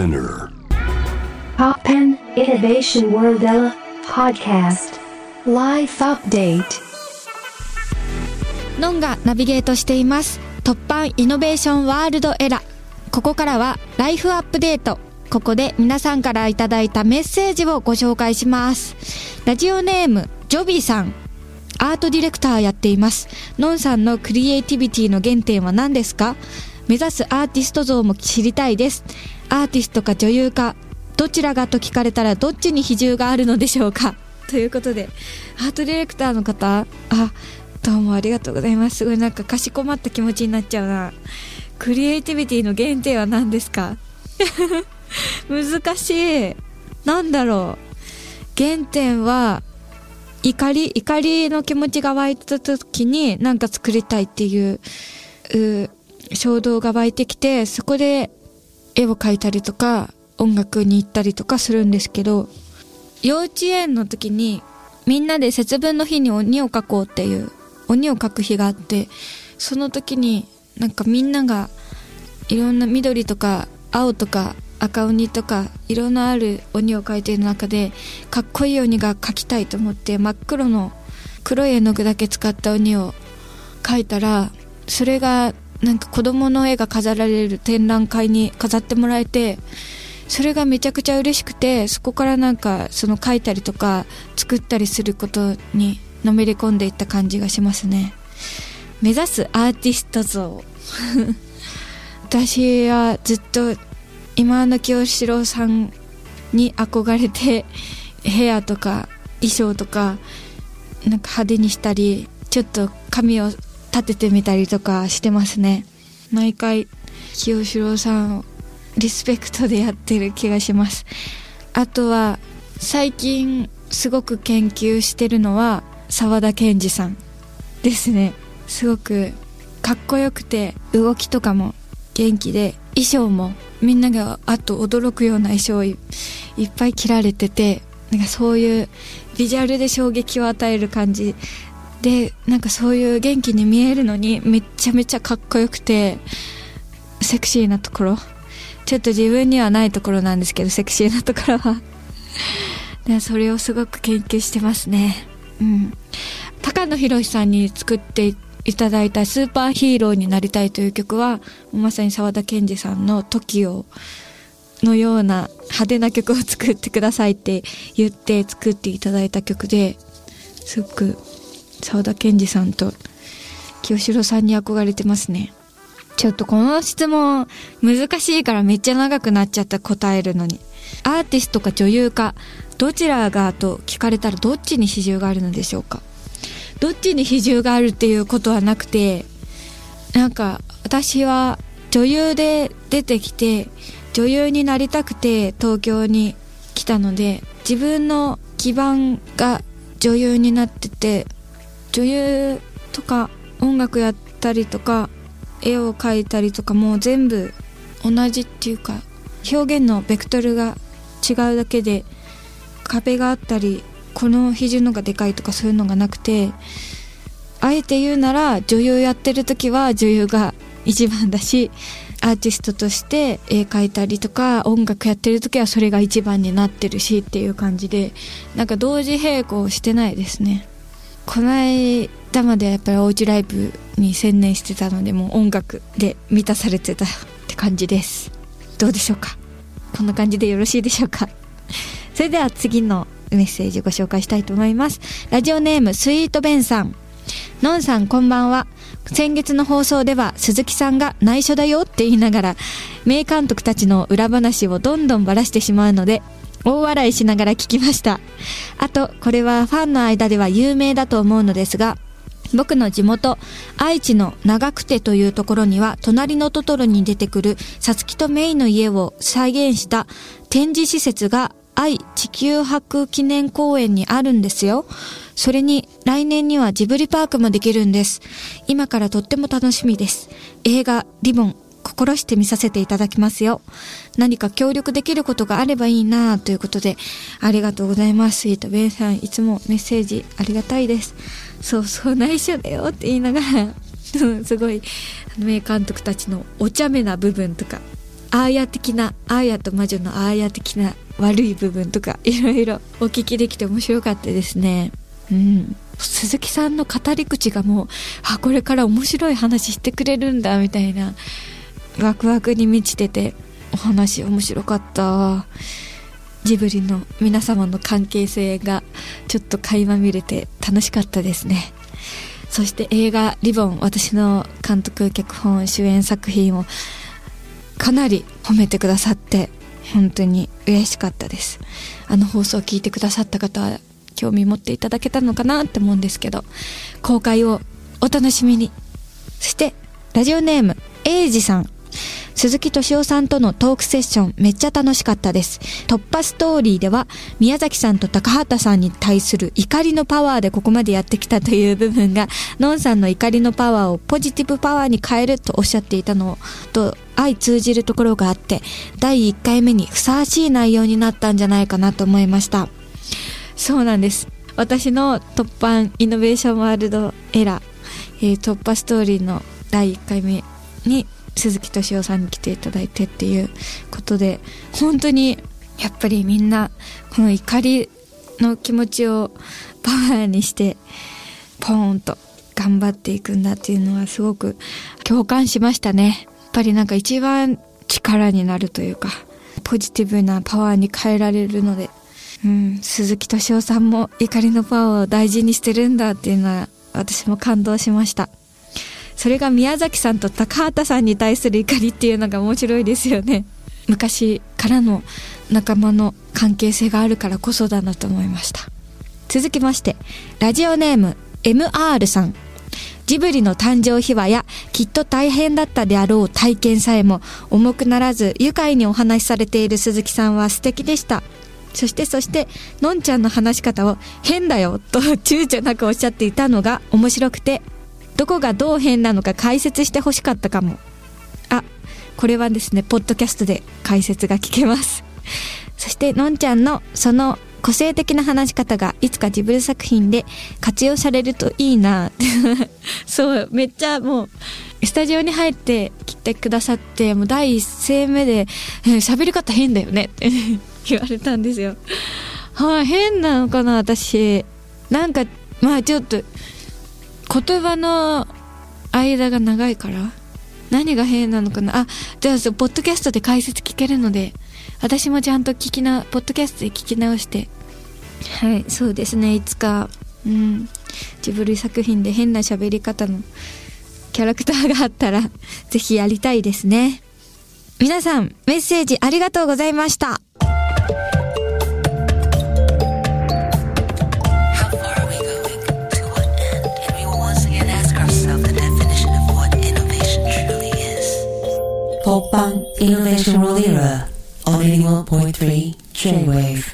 Spinner. Poppen Innovation World Podcast. Life Update. ノンがナビゲートしています。突版イノベーションワールドエラここからはライフアップデートここで皆さんからいただいたメッセージをご紹介します。ラジオネームジョビーさん。アートディレクターやっています。ノンさんのクリエイティビティの原点は何ですか？目指すアーティスト像も知りたいです。アーティストか女優かどちらがと聞かれたらどっちに比重があるのでしょうか。ということでアートディレクターの方あどうもありがとうございます。すごいなんかかしこまった気持ちになっちゃうな。クリエイティビティの原点は何ですか？難しい。なんだろう。原点は怒り怒りの気持ちが湧いた時になんか作りたいっていうう衝動が湧いてきてそこで絵を描いたりとか音楽に行ったりとかするんですけど幼稚園の時にみんなで節分の日に鬼を描こうっていう鬼を描く日があってその時になんかみんながいろんな緑とか青とか赤鬼とか色のある鬼を描いている中でかっこいい鬼が描きたいと思って真っ黒の黒い絵の具だけ使った鬼を描いたらそれがなんか子供の絵が飾られる展覧会に飾ってもらえてそれがめちゃくちゃ嬉しくてそこからなんかその描いたりとか作ったりすることにのめり込んでいった感じがしますね。目指すアーティスト像。私はずっと今の清志郎さんに憧れてヘアとか衣装とかなんか派手にしたりちょっと髪を立ててみたりとかしてますね。毎回清志郎さんをリスペクトでやってる気がします。あとは最近すごく研究してるのは沢田研二さんですね。すごくかっこよくて動きとかも元気で衣装もみんながあと驚くような衣装をいいっぱい着られててなんかそういうビジュアルで衝撃を与える感じでなんかそういう元気に見えるのにめっちゃめちゃかっこよくてセクシーなところ。ちょっと自分にはないところなんですけどセクシーなところは。でそれをすごく研究してますね。うん。高野博さんに作っていただいた「スーパーヒーローになりたい」という曲はまさに沢田研二さんの TOKIO のような派手な曲を作ってくださいって言って作っていただいた曲ですごく沢田研二さんと清志郎さんに憧れてますね。ちょっとこの質問難しいからめっちゃ長くなっちゃった答えるのに。アーティストか女優かどちらがと聞かれたらどっちに比重があるのでしょうか。どっちに比重があるっていうことはなくてなんか私は女優で出てきて女優になりたくて東京に来たので自分の基盤が女優になってて女優とか音楽やったりとか絵を描いたりとかも全部同じっていうか表現のベクトルが違うだけで壁があったりこの比重のがでかいとかそういうのがなくてあえて言うなら女優やってる時は女優が一番だしアーティストとして絵描いたりとか音楽やってる時はそれが一番になってるしっていう感じでなんか同時並行してないですね。この間までやっぱりおうちライブに専念してたのでもう音楽で満たされてたって感じです。どうでしょうか。こんな感じでよろしいでしょうか。それでは次のメッセージご紹介したいと思います。ラジオネームスイートベンさん。のんさんこんばんは。先月の放送では鈴木さんが内緒だよって言いながら名監督たちの裏話をどんどんばらしてしまうので大笑いしながら聞きましたあとこれはファンの間では有名だと思うのですが僕の地元愛知の長久手というところには隣のトトロに出てくるサツキとメイの家を再現した展示施設が愛地球博記念公園にあるんですよ。それに来年にはジブリパークもできるんです。今からとっても楽しみです。映画リボン心して見させていただきますよ。何か協力できることがあればいいなということで、ありがとうございます。スイートベンさん、いつもメッセージありがたいです。そうそう、内緒だよって言いながら、すごい、名監督たちのお茶目な部分とか、アーヤ的なアーヤと魔女のアーヤ的な悪い部分とかいろいろお聞きできて面白かったですねうん鈴木さんの語り口がもうあこれから面白い話してくれるんだみたいなワクワクに満ちててお話面白かった。ジブリの皆様の関係性がちょっと垣間見れて楽しかったですね。そして映画「リボン」私の監督脚本主演作品をかなり褒めてくださって本当に嬉しかったです。あの放送を聞いてくださった方は興味持っていただけたのかなって思うんですけど公開をお楽しみに。そしてラジオネームエイジさん。鈴木敏夫さんとのトークセッションめっちゃ楽しかったです。突破ストーリーでは宮崎さんと高畑さんに対する怒りのパワーでここまでやってきたという部分が、ノンさんの怒りのパワーをポジティブパワーに変えるとおっしゃっていたのと相通じるところがあって、第1回目にふさわしい内容になったんじゃないかなと思いました。そうなんです。私の突破イノベーションワールドエラー、えー、突破ストーリーの第1回目に鈴木敏夫さんに来ていただいてっていうことで本当にやっぱりみんなこの怒りの気持ちをパワーにしてポーンと頑張っていくんだっていうのはすごく共感しましたね。やっぱりなんか一番力になるというかポジティブなパワーに変えられるので、うん、鈴木敏夫さんも怒りのパワーを大事にしてるんだっていうのは私も感動しました。それが宮崎さんと高畑さんに対する怒りっていうのが面白いですよね。昔からの仲間の関係性があるからこそだなと思いました。続きましてラジオネーム MR さん。ジブリの誕生秘話やきっと大変だったであろう体験さえも重くならず愉快にお話しされている鈴木さんは素敵でした。そしてそしてのんちゃんの話し方を変だよと躊躇なくおっしゃっていたのが面白くてどこがどう変なのか解説してほしかったかも。あこれはですねポッドキャストで解説が聞けます。そしてのんちゃんのその個性的な話し方がいつか自分作品で活用されるといいな。そうめっちゃもうスタジオに入って来てくださってもう第一声目で「喋、り方変だよね」っ て言われたんですよ。はい、変なのかな私。なんかまあちょっと言葉の間が長いから？何が変なのかな？あじゃあポッドキャストで解説聞けるので私もちゃんと聞きなポッドキャストで聞き直して。はいそうですね。いつかうんジブリ作品で変な喋り方のキャラクターがあったらぜひやりたいですね。皆さんメッセージありがとうございました。Spectrum Era on 81.3 J-Wave.